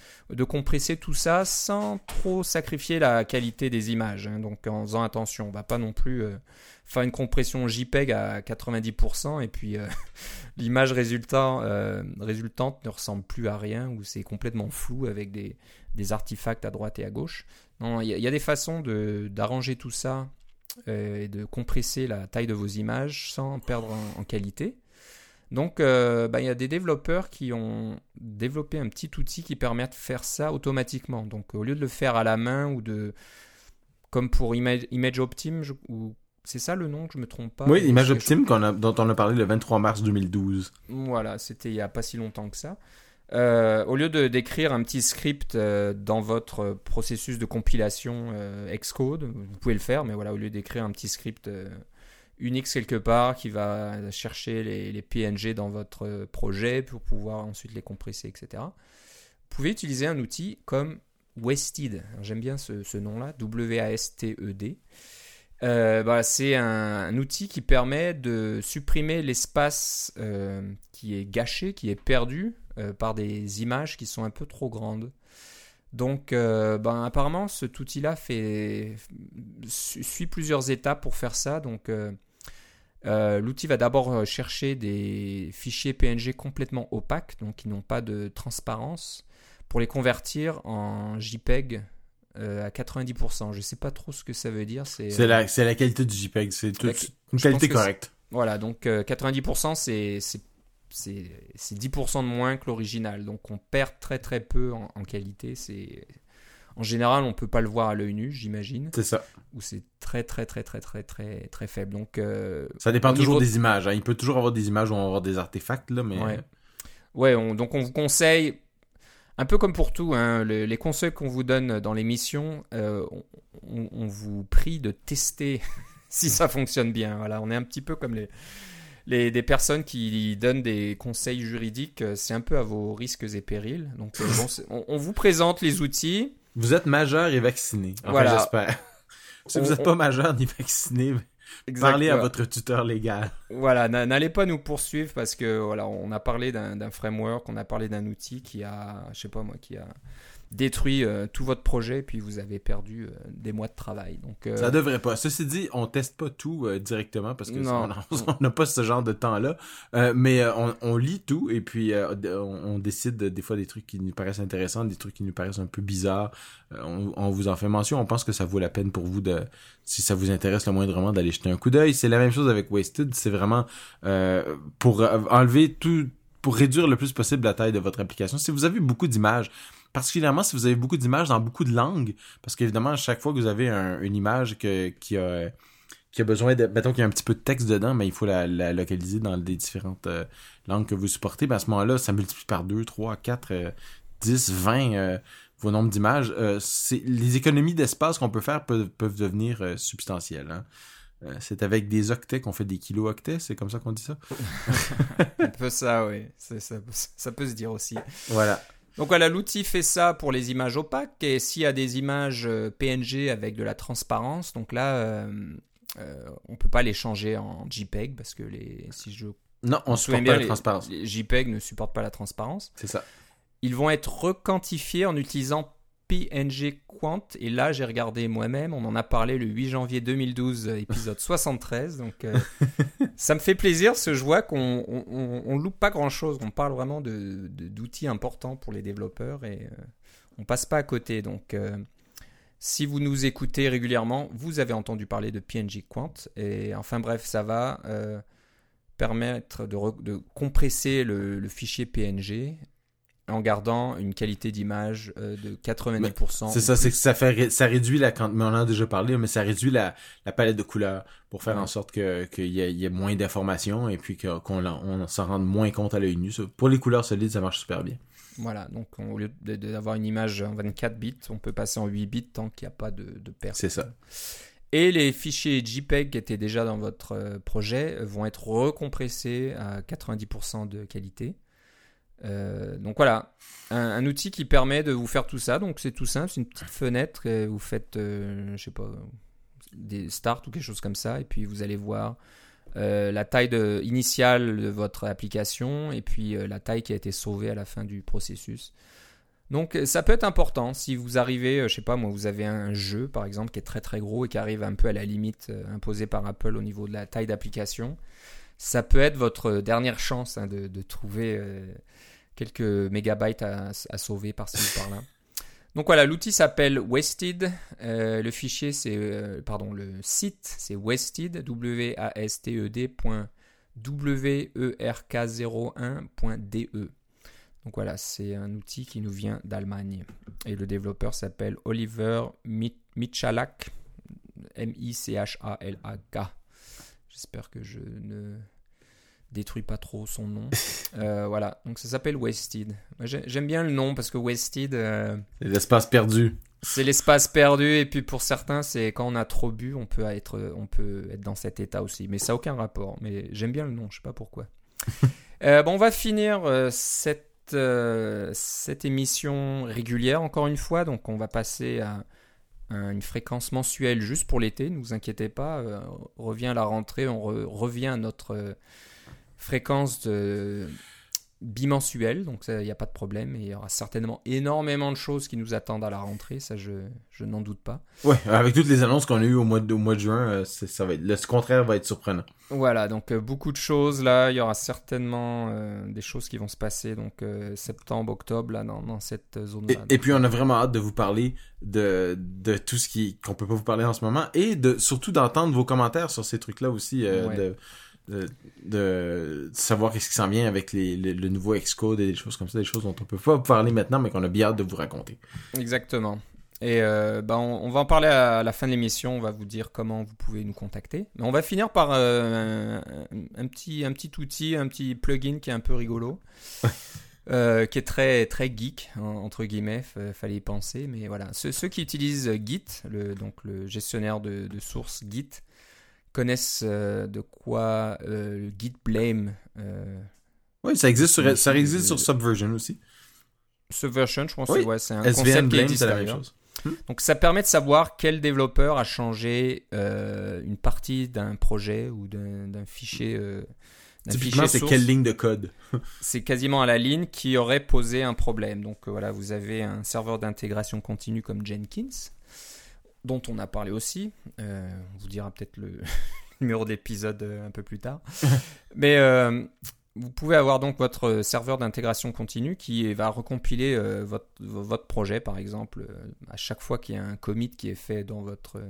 compresser tout ça sans trop sacrifier la qualité des images. hein. donc en faisant attention, on va pas non plus euh, faire une compression JPEG à 90% et puis euh, <laughs> l'image résultant, résultante ne ressemble plus à rien ou c'est complètement flou avec des, des artefacts à droite et à gauche. Il y, a- des façons d'arranger tout ça et de compresser la taille de vos images sans perdre en qualité. Donc, euh, bah, il y a des développeurs qui ont développé un petit outil qui permet de faire ça automatiquement. Donc, au lieu de le faire à la main ou de. Comme pour Image, Image Optim, je- ou c'est ça le nom? Je me trompe pas oui, Ou Image Optim a, dont on a parlé le 23 mars 2012. Voilà, c'était il y a pas si longtemps que ça. Euh, au lieu de d'écrire un petit script euh, dans votre processus de compilation euh, Xcode, vous pouvez le faire, mais voilà, au lieu d'écrire un petit script Unix quelque part qui va chercher les, PNG dans votre projet pour pouvoir ensuite les compresser, etc. Vous pouvez utiliser un outil comme Wasted. J'aime bien ce, nom-là, W-A-S-T-E-D. Euh, bah, c'est un, un outil qui permet de supprimer l'espace euh, qui est gâché, qui est perdu euh, par des images qui sont un peu trop grandes. Donc, euh, ben, apparemment, cet outil-là fait, suit plusieurs étapes pour faire ça. Donc, euh, euh, l'outil va d'abord chercher des fichiers PNG complètement opaques, donc qui n'ont pas de transparence, pour les convertir en JPEG à 90%. Je ne sais pas trop ce que ça veut dire. C'est la, la qualité du JPEG. C'est une qualité correcte. Voilà, donc euh, 90%, c'est, c'est, c'est, c'est 10% de moins que l'original. Donc on perd très très peu en, en qualité. C'est, en général, on peut pas le voir à l'œil nu, j'imagine, C'est ça. ou c'est très très très très très très très faible. Donc euh, Ça dépend toujours des images. hein. Il peut toujours avoir des images où on va avoir des artefacts, là, mais... Ouais. Ouais, on- donc on vous conseille, un peu comme pour tout, hein, le- les conseils qu'on vous donne dans l'émission, euh, on, on- on vous prie de tester <laughs> si ça fonctionne bien. Voilà, on est un petit peu comme les, les des personnes qui donnent des conseils juridiques. euh, C'est un peu à vos risques et périls. Donc euh, bon, on, on vous présente les outils. Vous êtes majeur et vacciné. Enfin, Voilà. j'espère. <laughs> si On- vous n'êtes on- pas majeur ni vacciné, Parlez à votre tuteur légal. Voilà, n'a- n'allez pas nous poursuivre parce que voilà, on a parlé d'un d'un framework, on a parlé d'un outil qui a, je sais pas moi, qui a détruit euh, tout votre projet, puis vous avez perdu euh, des mois de travail. Donc, euh, Ça devrait pas. Ceci dit, on teste pas tout euh, directement parce que Non. on <laughs> n'a pas ce genre de temps-là. Euh, mais euh, on, on lit tout et puis euh, on, on décide de- des fois des trucs qui nous paraissent intéressants, des trucs qui nous paraissent un peu bizarres. Euh, on, on vous en fait mention. On pense que ça vaut la peine pour vous de, si ça vous intéresse le moindrement, d'aller jeter un coup d'œil. C'est la même chose avec Wasted. C'est vraiment euh, pour enlever tout, pour réduire le plus possible la taille de votre application. Si vous avez beaucoup d'images, particulièrement si vous avez beaucoup d'images dans beaucoup de langues, parce qu'évidemment, à chaque fois que vous avez un- une image que, qui a qui a besoin de mettons qu'il y a un petit peu de texte dedans mais il faut la, la localiser dans les différentes euh, langues que vous supportez ben à ce moment-là ça multiplie par 2, 3, 4 euh, 10, 20 euh, vos nombres d'images euh, les économies d'espace qu'on peut faire peuvent, peuvent devenir euh, substantielles hein. C'est avec des octets qu'on fait des kilo-octets, c'est comme ça qu'on dit ça? <laughs> un peu ça, oui, ça, ça peut se dire aussi. Voilà. Donc voilà, l'outil fait ça pour les images opaques et s'il y a des images euh, PNG avec de la transparence, donc là, euh, euh, on peut pas les changer en JPEG parce que les, si je Non, on supporte bien, pas la les- transparence. les JPEG ne supportent pas la transparence. C'est ça. Ils vont être requantifiés en utilisant PNG Quant. Et là, j'ai regardé moi-même. On en a parlé le 8 janvier 2012, euh, épisode <laughs> 73. Donc, euh, ça me fait plaisir parce que je vois qu'on on, on- on loupe pas grand-chose. On parle vraiment de- de- d'outils importants pour les développeurs et euh, on passe pas à côté. Donc, euh, si vous nous écoutez régulièrement, vous avez entendu parler de PNG Quant. Et enfin bref, ça va permettre de, re- de compresser le, le fichier PNG en gardant une qualité d'image euh, de 90%. C'est ça, c'est que ça fait ça réduit la quand mais on en a déjà parlé, mais ça réduit la, la palette de couleurs pour faire Ouais. en sorte que qu'il y, ait- il y ait moins d'informations et puis qu'on on s'en rende moins compte à l'œil nu. Pour les couleurs solides, ça marche super bien. Voilà, donc on- au lieu d'avoir une image en 24 bits, on peut passer en 8 bits tant qu'il n'y a pas de, de perte. C'est ça. Et les fichiers JPEG qui étaient déjà dans votre euh, projet euh, vont être recompressés à 90% de qualité. Euh, donc voilà, un, outil qui permet de vous faire tout ça. Donc c'est tout simple, c'est une petite fenêtre. vous faites, euh, je sais pas, des starts ou quelque chose comme ça, et puis vous allez voir euh, la taille initiale de votre application et puis la taille qui a été sauvée à la fin du processus. Donc ça peut être important si vous arrivez, je sais pas moi, vous avez un jeu par exemple qui est très très gros et qui arrive un peu à la limite imposée par Apple au niveau de la taille d'application. Ça peut être votre dernière chance hein, de, trouver quelques mégabytes à, sauver par-ci par-là. Donc voilà, l'outil s'appelle Wasted. Euh, le fichier, c'est euh, pardon, le site, c'est Wasted, W-A-S-T-E-D. point E werk01.de. Donc voilà, c'est un outil qui nous vient d'Allemagne. Et le développeur s'appelle Oliver Mi- Michalak, M-I-C-H-A-L-A-K. J'espère que je ne détruis pas trop son nom. <laughs> Euh, voilà, donc ça s'appelle Wasted. J'aime bien le nom parce que Wasted, euh, C'est l'espace perdu. c'est l'espace perdu. Et puis pour certains, c'est quand on a trop bu, on peut être, on peut être dans cet état aussi. Mais ça n'a aucun rapport. Mais j'aime bien le nom, je sais pas pourquoi. <laughs> Euh, bon, on va finir cette, cette émission régulière encore une fois. Donc on va passer à, une fréquence mensuelle juste pour l'été. Ne vous inquiétez pas. on revient à la rentrée, on re- revient à notre fréquence de bimensuelle, donc il n'y a pas de problème. Et il y aura certainement énormément de choses qui nous attendent à la rentrée, ça je, je n'en doute pas. Ouais, avec toutes les annonces qu'on a eues au mois de, au mois de juin, euh, ça va être, le contraire va être surprenant. Voilà, donc euh, beaucoup de choses là. Il y aura certainement euh, des choses qui vont se passer, donc euh, septembre, octobre, là, dans, dans cette Et, zone-là. et puis on a vraiment hâte de vous parler de, de tout ce qui qu'on peut pas vous parler en ce moment et de surtout d'entendre vos commentaires sur ces trucs-là aussi, Ouais. de, de, de savoir qu'est-ce qui s'en vient avec les, le nouveau Xcode et des choses comme ça, des choses dont on peut pas parler maintenant mais qu'on a bien hâte de vous raconter. Exactement. Et euh, bah, on, on va en parler à la fin de l'émission. On va vous dire comment vous pouvez nous contacter. Mais on va finir par euh, un, un petit, un petit outil, un petit plugin qui est un peu rigolo. <laughs> Euh, qui est très très geek hein, entre guillemets, F- fallait y penser, mais voilà. Ceux, ceux qui utilisent Git, le, donc le gestionnaire de, de sources Git, connaissent euh, de quoi euh, le Git Blame euh, Oui, ça existe sur ça existe sur Subversion aussi. Subversion, je pense Oui, que ouais, c'est un SVN concept qui Blame, existe c'est la même chose. Donc ça permet de savoir quel développeur a changé euh, une partie d'un projet ou d'un fichier. euh, Typiquement, c'est quelle ligne de code <laughs> C'est quasiment à la ligne qui aurait posé un problème. Donc euh, voilà, vous avez un serveur d'intégration continue comme Jenkins, dont on a parlé aussi. Euh, on vous dira peut-être le <laughs> numéro d'épisode euh, un peu plus tard. <laughs> Mais euh, vous pouvez avoir donc votre serveur d'intégration continue qui va recompiler euh, votre, votre projet, par exemple, à chaque fois qu'il y a un commit qui est fait dans votre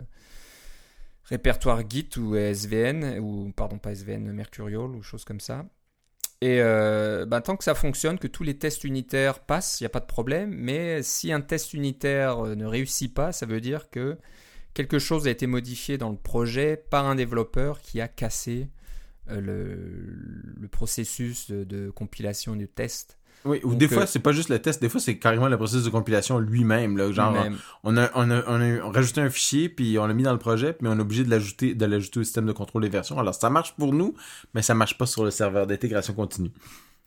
répertoire Git ou SVN, ou pardon, pas SVN, Mercurial ou choses comme ça. Et euh, ben, tant que ça fonctionne, que tous les tests unitaires passent, il n'y a pas de problème. Mais si un test unitaire euh, ne réussit pas, ça veut dire que quelque chose a été modifié dans le projet par un développeur qui a cassé euh, le, processus de compilation du test. Oui, ou des fois, euh, c'est pas juste le test, des fois, c'est carrément le processus de compilation lui-même. Là, genre, on a, on, a, on a rajouté un fichier, puis on l'a mis dans le projet, puis on est obligé de l'ajouter, de l'ajouter au système de contrôle des versions. Alors, ça marche pour nous, mais ça marche pas sur le serveur d'intégration continue.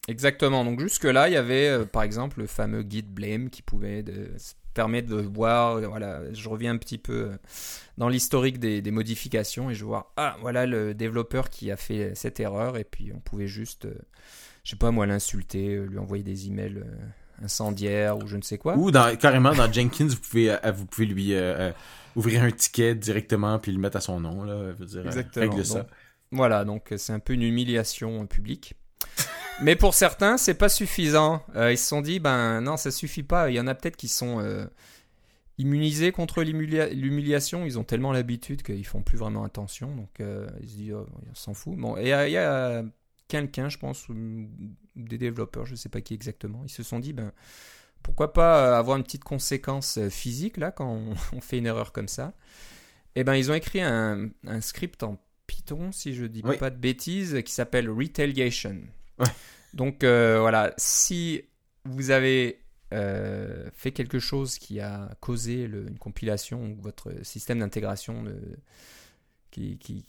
Exactement. Donc jusque-là, il y avait euh, par exemple le fameux git blame qui pouvait de, se permettre de voir, voilà, je reviens un petit peu euh, dans l'historique des, des modifications et je vois, ah, voilà le développeur qui a fait cette erreur et puis on pouvait juste, euh, je sais pas moi, l'insulter, euh, lui envoyer des emails euh, incendiaires ou je ne sais quoi. Ou dans, carrément, dans Jenkins, vous pouvez, euh, vous pouvez lui euh, ouvrir un ticket directement, puis le mettre à son nom. Là, je veux dire, Exactement. règle ça. Donc, Voilà, donc c'est un peu une humiliation publique. <laughs> Mais pour certains, c'est pas suffisant. Euh, ils se sont dit, ben non, ça suffit pas. Il y en a peut-être qui sont euh, immunisés contre l'humilia- l'humiliation. Ils ont tellement l'habitude qu'ils font plus vraiment attention. Donc euh, ils se disent, oh, on s'en fout. Bon, et il y a- il y a quelqu'un, je pense, ou des développeurs, je sais pas qui exactement. Ils se sont dit, ben pourquoi pas euh, avoir une petite conséquence euh, physique là quand on, <laughs> on fait une erreur comme ça. Et ben ils ont écrit un, un script en Python, si je dis Oui. pas de bêtises, qui s'appelle Retaliation. Ouais. Donc euh, voilà, si vous avez euh, fait quelque chose qui a causé le- une compilation ou votre système d'intégration ne- qui- qui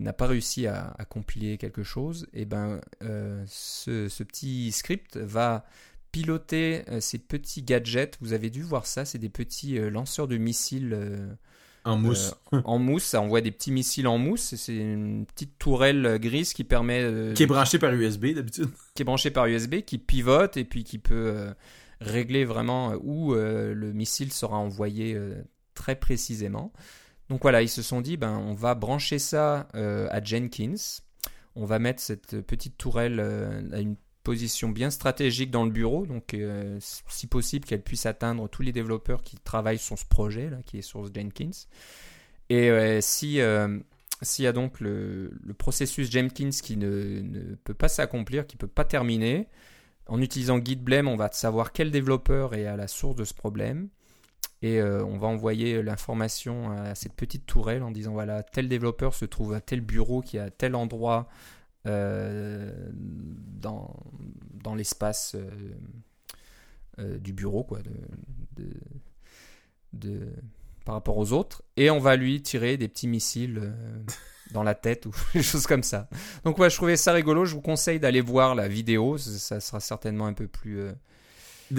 n'a pas réussi à, à compiler quelque chose, et ben euh, ce, ce petit script va piloter euh, ces petits gadgets. Vous avez dû voir ça, c'est des petits euh, lanceurs de missiles. En mousse. en mousse, ça envoie des petits missiles en mousse. C'est une petite tourelle grise qui permet qui est branché par USB, d'habitude. qui est branchée par USB, <laughs> qui pivote et puis qui peut régler vraiment où le missile sera envoyé très précisément. Donc voilà, ils se sont dit, ben on va brancher ça euh, à Jenkins. On va mettre cette petite tourelle euh, à une position bien stratégique dans le bureau, donc euh, si possible qu'elle puisse atteindre tous les développeurs qui travaillent sur ce projet là, qui est sur Jenkins. Et si s'il y a donc le, processus Jenkins qui ne, peut pas s'accomplir, qui ne peut pas terminer, en utilisant Git Blame, on va savoir quel développeur est à la source de ce problème. Et euh, on va envoyer l'information à cette petite tourelle en disant voilà, tel développeur se trouve à tel bureau qui est à tel endroit euh, dans, dans l'espace euh, euh, du bureau, quoi, de, de, par rapport aux autres. Et on va lui tirer des petits missiles euh, dans la tête ou <laughs> des choses comme ça. Donc ouais, je trouvais ça rigolo. Je vous conseille d'aller voir la vidéo. Ça- sera certainement un peu plus euh.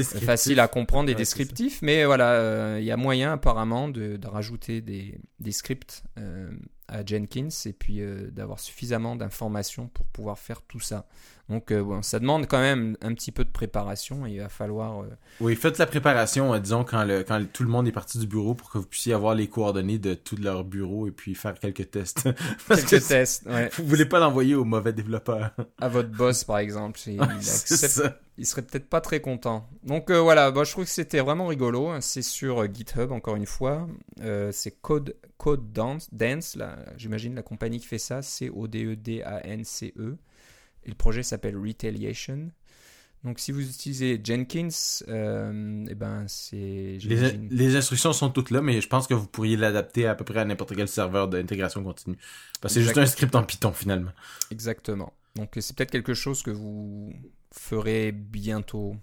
Facile à comprendre et Ouais, descriptif. Mais voilà, euh, il y a moyen apparemment de, de rajouter des, des scripts euh, à Jenkins et puis euh, d'avoir suffisamment d'informations pour pouvoir faire tout ça. Donc euh, bon, ça demande quand même un petit peu de préparation et il va falloir... euh, Oui, faites la préparation, disons, quand, le, quand tout le monde est parti du bureau pour que vous puissiez avoir les coordonnées de tout leur bureau et puis faire quelques tests. <laughs> Parce que quelques tests ouais. vous voulez pas l'envoyer aux mauvais développeurs. à votre boss par exemple. <laughs> Il, il accepte- il serait peut-être pas très content. Donc voilà, bah, je trouve que c'était vraiment rigolo. C'est sur GitHub encore une fois. C'est Code Code Dance, Dance j'imagine la compagnie qui fait ça, D E D A N C E. Et le projet s'appelle Retaliation. Donc si vous utilisez Jenkins, euh, eh ben c'est Les, instructions sont toutes là, mais je pense que vous pourriez l'adapter à peu près à n'importe quel serveur d'intégration continue. Parce que c'est juste un script en Python, finalement. Exactement. Donc c'est peut-être quelque chose que vous ferez bientôt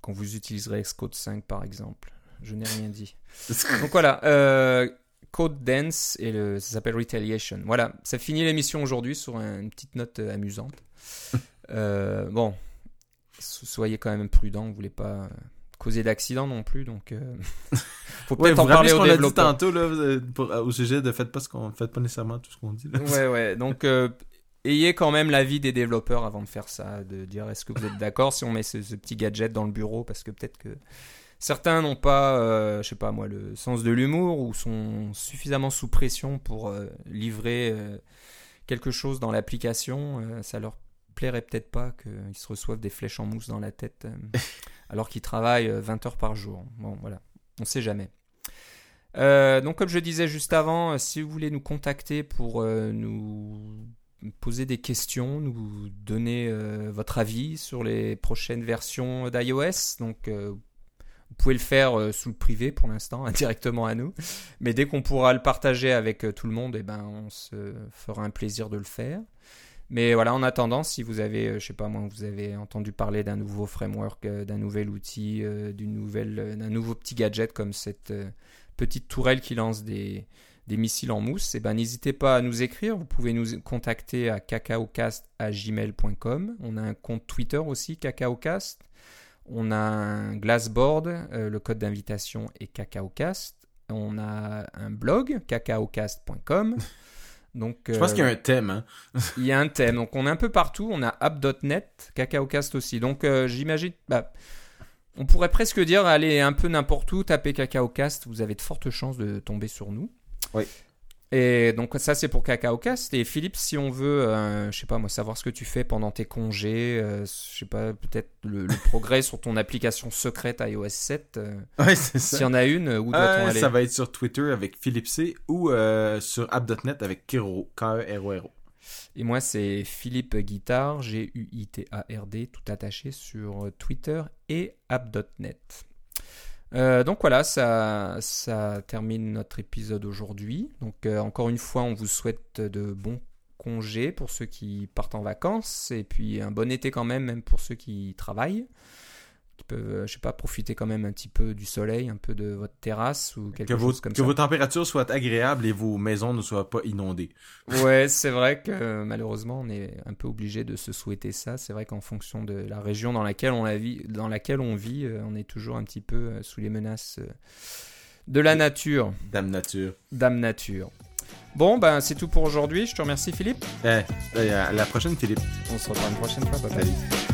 quand vous utiliserez Xcode 5 par exemple. Je n'ai rien dit. <laughs> Donc voilà, euh, Code Dance et le, ça s'appelle Retaliation. Voilà, ça finit l'émission aujourd'hui sur un- une petite note euh, amusante. <laughs> Euh, bon, so- soyez quand même prudents, vous voulez pas euh, causer d'accident non plus, donc euh, <laughs> Faut Ouais, peut-être vous en parler aux développeurs. tantôt là, pour- au sujet de faites pas ce qu'on faites pas nécessairement tout ce qu'on dit. Là. Ouais, <laughs> ouais. Donc, euh, ayez quand même l'avis des développeurs avant de faire ça, de dire est-ce que vous êtes d'accord si on met ce, ce petit gadget dans le bureau, parce que peut-être que certains n'ont pas, euh, je sais pas moi, le sens de l'humour ou sont suffisamment sous pression pour euh, livrer euh, quelque chose dans l'application. euh, ça leur plairait peut-être pas qu'ils se reçoivent des flèches en mousse dans la tête <laughs> alors qu'ils travaillent euh, 20 heures par jour. Bon, voilà, on sait jamais. Donc, comme je disais juste avant, si vous voulez nous contacter pour nous poser des questions, nous donner votre avis sur les prochaines versions d'iOS, donc vous pouvez le faire euh, sous le privé pour l'instant, <laughs> directement à nous. Mais dès qu'on pourra le partager avec euh, tout le monde, eh ben, on se fera un plaisir de le faire. Mais voilà, en attendant, si vous avez, euh, je sais pas moi, vous avez entendu parler d'un nouveau framework, d'un nouvel outil, d'un nouveau petit gadget comme cette petite tourelle qui lance des, des missiles en mousse, eh ben, n'hésitez pas à nous écrire. Vous pouvez nous contacter à cacaocast@gmail.com. On a un compte Twitter aussi, cacaocast. On a un Glassboard, euh, le code d'invitation est cacaocast. On a un blog, cacaocast.com. <laughs> Donc, Je pense euh, qu'il y a un thème. Hein. <laughs> il y a un thème. Donc on est un peu partout. On a app.net, CacaoCast aussi. Donc euh, j'imagine. Bah, on pourrait presque dire allez un peu n'importe où, tapez CacaoCast. Vous avez de fortes chances de tomber sur nous. Oui. Et donc ça c'est pour CacaoCast. Et Philippe, si on veut, euh, je sais pas moi, savoir ce que tu fais pendant tes congés, euh, je sais pas, peut-être le, le <laughs> progrès sur ton application secrète iOS 7. euh, Ouais, c'est ça. S'il y en a une, où doit-on Euh, aller? ça va être sur Twitter avec Philippe C ou euh, sur app.net avec Kero, K-E-R-O-R-O. Et moi, c'est Philippe Guitard, G-U-I-T-A-R-D, tout attaché sur Twitter et app.net. Euh, donc voilà, ça, ça termine notre épisode aujourd'hui. Donc euh, encore une fois, on vous souhaite de bons congés pour ceux qui partent en vacances et puis un bon été quand même, même pour ceux qui travaillent, qui peuvent, euh, je sais pas, profiter quand même un petit peu du soleil, un peu de votre terrasse ou quelque Que, vos, chose comme que ça. vos températures soient agréables et vos maisons ne soient pas inondées. <laughs> Ouais, c'est vrai que malheureusement, on est un peu obligé de se souhaiter ça. C'est vrai qu'en fonction de la région dans laquelle on, la vit, dans laquelle on vit, euh, on est toujours un petit peu euh, sous les menaces de la nature, Dame nature. dame nature. Bon, ben c'est tout pour aujourd'hui. Je te remercie, Philippe. Eh, eh, à la prochaine, Philippe. On se revoit une prochaine fois. Bye bye. Salut.